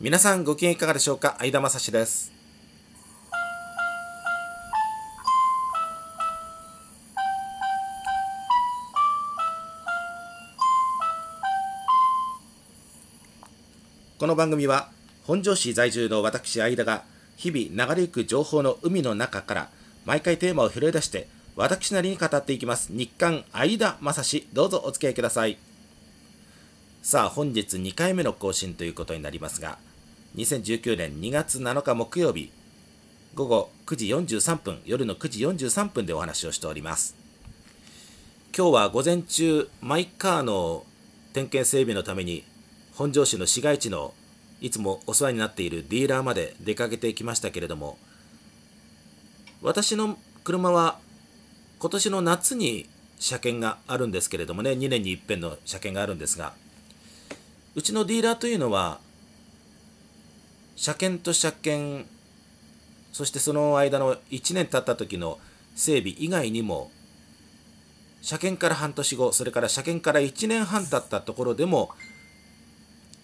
皆さんご機嫌いかがでしょうか？相田正史です。この番組は本庄市在住の私相田が日々流れゆく情報の海の中から毎回テーマを拾い出して私なりに語っていきます日刊相田正史。どうぞお付き合いください。さあ本日2回目の更新ということになりますが2019年2月7日木曜日午後9時43分夜の9時43分でお話をしております。今日は午前中マイカーの点検整備のために本庄市の市街地のいつもお世話になっているディーラーまで出かけてきましたけれども私の車は今年の夏に車検があるんですけれどもね2年に一遍の車検があるんですがうちのディーラーというのは車検と車検そしてその間の1年経った時の整備以外にも車検から半年後それから車検から1年半経ったところでも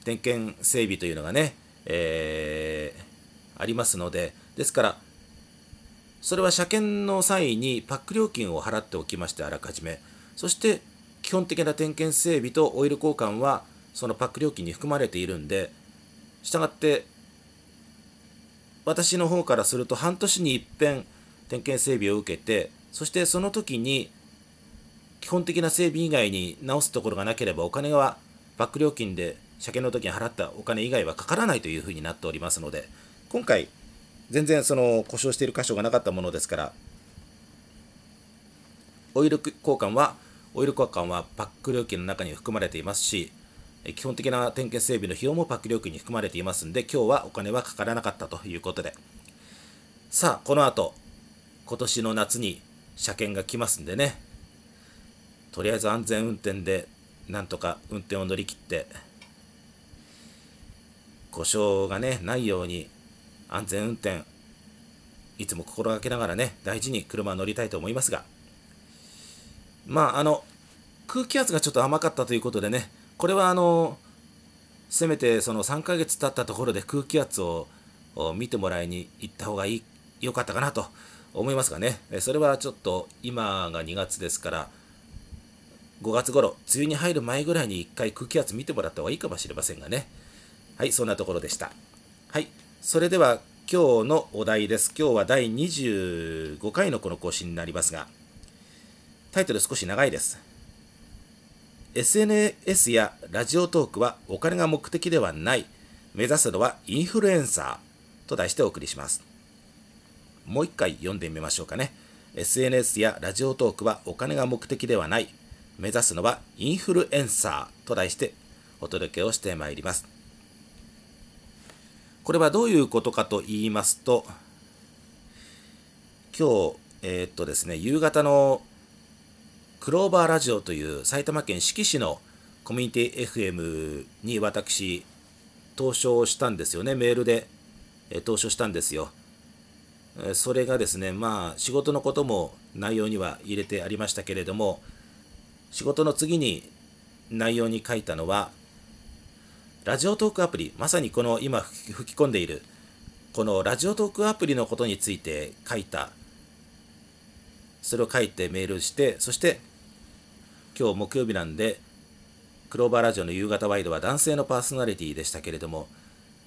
点検整備というのがね、えー、ありますのでですからそれは車検の際にパック料金を払っておきましてあらかじめ。そして基本的な点検整備とオイル交換はそのパック料金に含まれているんでしたがって私の方からすると半年に一遍点検整備を受けてそしてその時に基本的な整備以外に直すところがなければお金はバック料金で車検の時に払ったお金以外はかからないというふうになっておりますので今回全然その故障している箇所がなかったものですからオイル交換はオイル交換はパック料金の中に含まれていますし基本的な点検整備の費用もパック料金に含まれていますんで今日はお金はかからなかったということで。さあこの後今年の夏に車検が来ますんでね。とりあえず安全運転でなんとか運転を乗り切って故障がねないように安全運転いつも心がけながらね大事に車を乗りたいと思いますが。まああの空気圧がちょっと甘かったということでねこれはあのせめてその3ヶ月経ったところで空気圧を見てもらいに行った方がいい良かったかなと思いますがねそれはちょっと今が2月ですから5月頃梅雨に入る前ぐらいに1回空気圧見てもらった方がいいかもしれませんがねはいそんなところでしたはいそれでは今日のお題です。今日は第25回のこの更新になりますが、タイトル少し長いです。SNS やラジオトークはお金が目的ではない。目指すのはインフルエンサーと題してお送りします。もう一回読んでみましょうかね。SNS やラジオトークはお金が目的ではない。目指すのはインフルエンサーと題してお届けをしてまいります。これはどういうことかと言いますと、今日、えー、っとですね、夕方のクローバーラジオという埼玉県志木市のコミュニティ FM に私、投書をしたんですよね、メールで、え投書したんですよ。それがですね、まあ、仕事のことも内容には入れてありましたけれども、仕事の次に内容に書いたのは、ラジオトークアプリ、まさにこの今吹き込んでいる、このラジオトークアプリのことについて書いた、それを書いてメールして、そして今日木曜日なんで、クローバーラジオの夕方ワイドは男性のパーソナリティでしたけれども、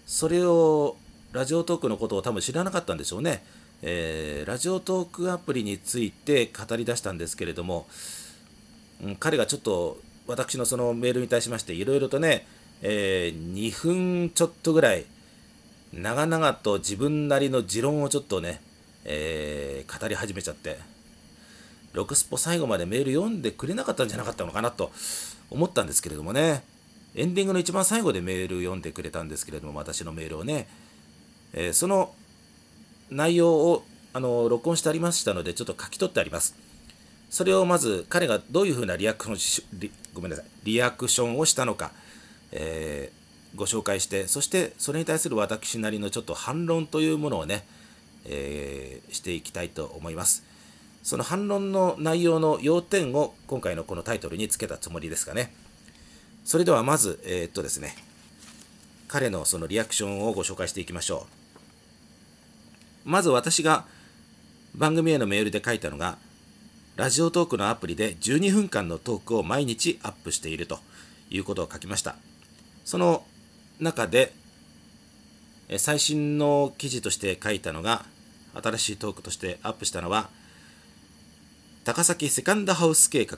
それをラジオトークのことを多分知らなかったんでしょうね。えー、ラジオトークアプリについて語り出したんですけれども、うん、彼がちょっと私のそのメールに対しましていろいろとね、えー、2分ちょっとぐらい、長々と自分なりの持論をちょっとね、えー、語り始めちゃって、ロクスポ最後までメール読んでくれなかったんじゃなかったのかなと思ったんですけれどもね、エンディングの一番最後でメール読んでくれたんですけれども、私のメールをね、えー、その内容をあの録音してありましたので、ちょっと書き取ってあります。それをまず彼がどういうふうなリアクションごめんなさい。リアクションをしたのか、えー、ご紹介してそしてそれに対する私なりのちょっと反論というものをね、えー、していきたいと思います。その反論の内容の要点を今回のこのタイトルにつけたつもりですがね。それではまずえー、っとですね。彼のそのリアクションをご紹介していきましょう。まず私が番組へのメールで書いたのがラジオトークのアプリで12分間のトークを毎日アップしているということを書きました。その中で最新の記事として書いたのが新しいトークとしてアップしたのは高崎セカンドハウス計画。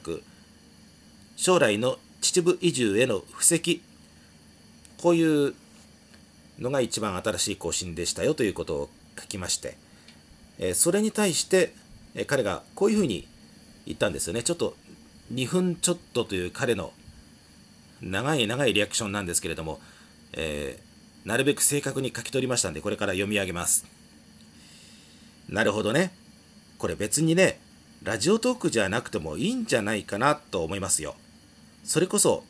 将来の秩父移住への布石。こういうのが一番新しい更新でしたよということを書きまして、えそれに対して、え彼がこういうふうに言ったんですよね。ちょっと2分ちょっとという彼の長い長いリアクションなんですけれども、えー、なるべく正確に書き取りましたんでこれから読み上げます。なるほどね。これ別にねラジオトークじゃなくてもいいんじゃないかなと思いますよ。それこそ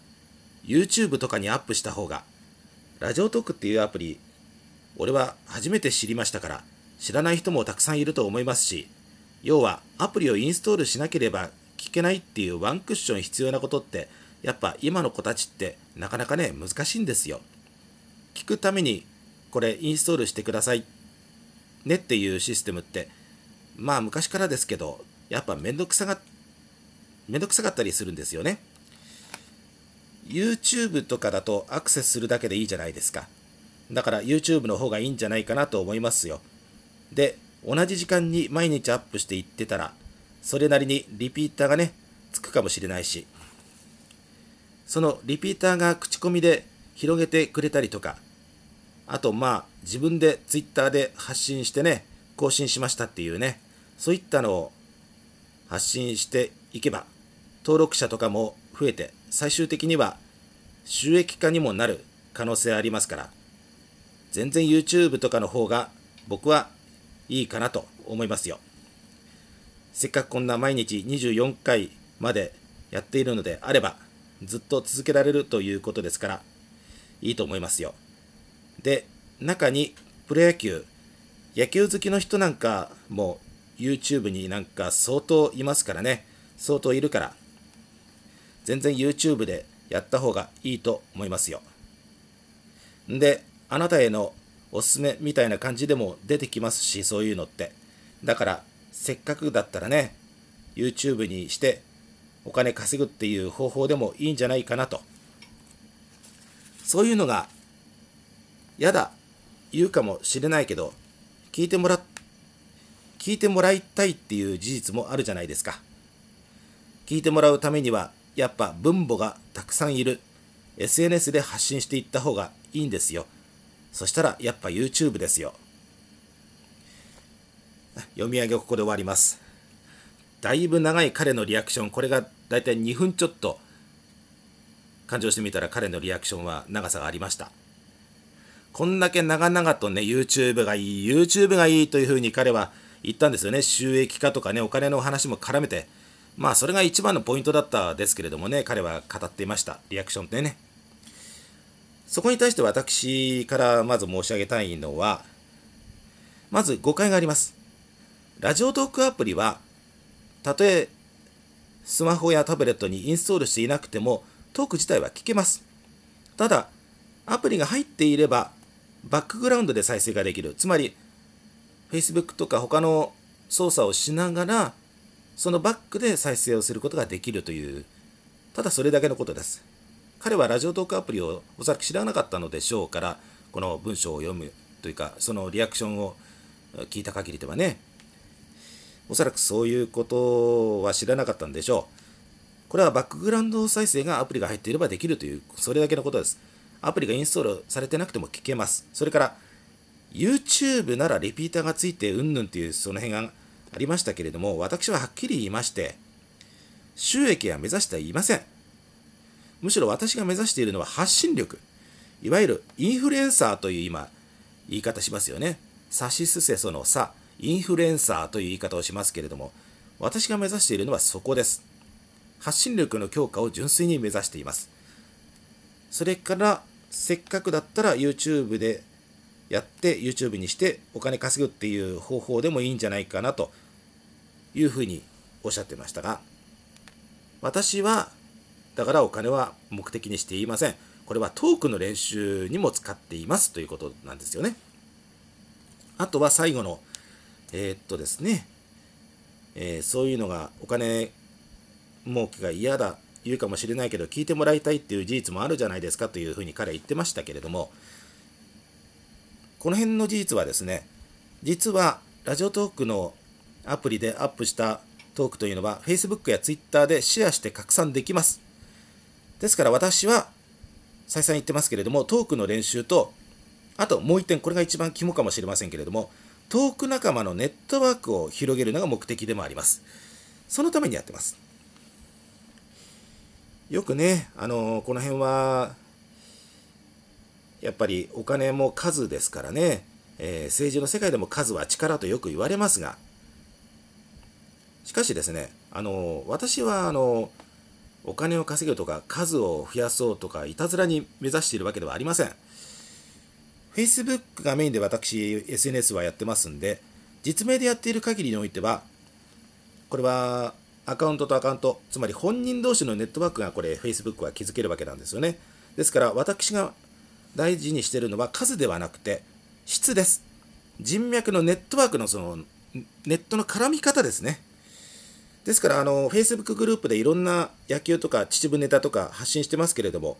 YouTube とかにアップした方がラジオトークっていうアプリ俺は初めて知りましたから知らない人もたくさんいると思いますし要はアプリをインストールしなければ聞けないっていうワンクッション必要なことってやっぱ今の子たちってなかなかね難しいんですよ。聞くためにこれインストールしてくださいねっていうシステムってまあ昔からですけどやっぱめんどくさがめんどくさかったりするんですよね。YouTube とかだとアクセスするだけでいいじゃないですか。だから YouTube の方がいいんじゃないかなと思いますよ。で同じ時間に毎日アップしていってたら、それなりにリピーターがね、つくかもしれないし、そのリピーターが口コミで広げてくれたりとか、あとまあ自分で Twitter で発信してね、更新しましたっていうね、そういったのを発信していけば、登録者とかも増えて、最終的には収益化にもなる可能性ありますから、全然 YouTube とかの方が僕はいいかなと思いますよ。せっかくこんな毎日24回までやっているのであれば、ずっと続けられるということですから、いいと思いますよ。で、中にプロ野球、野球好きの人なんかも YouTube になんか相当いますからね、相当いるから、全然 YouTube でやった方がいいと思いますよ。で、あなたへのおすすめみたいな感じでも出てきますし、そういうのって。だから、せっかくだったらね、YouTube にしてお金稼ぐっていう方法でもいいんじゃないかなと。そういうのが、やだ、言うかもしれないけど、聞いてもらって、聞いてもらいたいっていう事実もあるじゃないですか。聞いてもらうためには、やっぱ分母がたくさんいる。SNS で発信していった方がいいんですよ。そしたらやっぱ YouTube ですよ。読み上げここで終わります。だいぶ長い彼のリアクション、これがだいたい2分ちょっと。感情してみたら彼のリアクションは長さがありました。こんだけ長々とね、YouTube がいい、YouTube がいいというふうに彼は言ったんですよね。収益化とかね、お金の話も絡めて。まあ、それが一番のポイントだったですけれどもね、彼は語っていました。リアクションってね。そこに対して私からまず申し上げたいのは、まず誤解があります。ラジオトークアプリは、たとえスマホやタブレットにインストールしていなくても、トーク自体は聞けます。ただ、アプリが入っていれば、バックグラウンドで再生ができる。つまり、Facebook とか他の操作をしながら、そのバックで再生をすることができるという、ただそれだけのことです。彼はラジオトークアプリをおそらく知らなかったのでしょうから、この文章を読むというか、そのリアクションを聞いた限りではね、おそらくそういうことは知らなかったんでしょう。これはバックグラウンド再生がアプリが入っていればできるという、それだけのことです。アプリがインストールされてなくても聞けます。それから、YouTube ならリピーターがついてうんぬんというその辺がありましたけれども、私ははっきり言いまして、収益は目指してはいません。むしろ私が目指しているのは発信力。いわゆるインフルエンサーという今、言い方しますよね。さしすせそのさ、インフルエンサーという言い方をしますけれども、私が目指しているのはそこです。発信力の強化を純粋に目指しています。それから、せっかくだったら YouTube でやって YouTube にしてお金稼ぐっていう方法でもいいんじゃないかなというふうにおっしゃってましたが、私はだからお金は目的にしていません。これはトークの練習にも使っていますということなんですよね。あとは最後の、えー、っとですね、えー、そういうのがお金儲けが嫌だ言うかもしれないけど聞いてもらいたいっていう事実もあるじゃないですかというふうに彼は言ってましたけれどもこの辺の事実はですね実はラジオトークのアプリでアップしたトークというのは Facebook や Twitter でシェアして拡散できます。ですから私は再三言ってますけれどもトークの練習とあともう一点これが一番肝かもしれませんけれどもトーク仲間のネットワークを広げるのが目的でもあります。そのためにやってます。よくね、あのこの辺は、やっぱりお金も数ですからね、えー、政治の世界でも数は力とよく言われますが、しかしですね、あの私はあのお金を稼ぐとか数を増やそうとかいたずらに目指しているわけではありません。Facebook がメインで私 SNS はやってますんで、実名でやっている限りにおいては、これはアカウントとアカウント、つまり本人同士のネットワークがこれ Facebook は築けるわけなんですよね。ですから私が大事にしてるのは数ではなくて質です。人脈のネットワークのそのネットの絡み方ですね。ですからあの Facebook グループでいろんな野球とか秩父ネタとか発信してますけれども、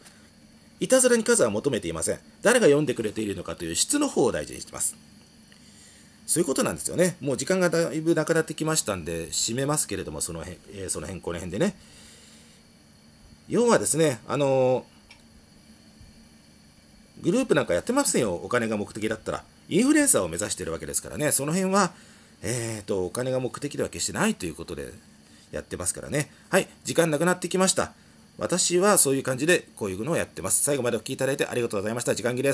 いたずらに数は求めていません。誰が読んでくれているのかという質の方を大事にしてます。そういうことなんですよね。もう時間がだいぶなくなってきましたんで、締めますけれども、その辺、えー、その辺、この辺でね。要はですね、あのー、グループなんかやってませんよ、お金が目的だったら。インフルエンサーを目指してるわけですからね、その辺は、えーと、お金が目的では決してないということでやってますからね。はい、時間なくなってきました。私はそういう感じでこういうのをやってます。最後までお聴きいただいてありがとうございました。時間切れです。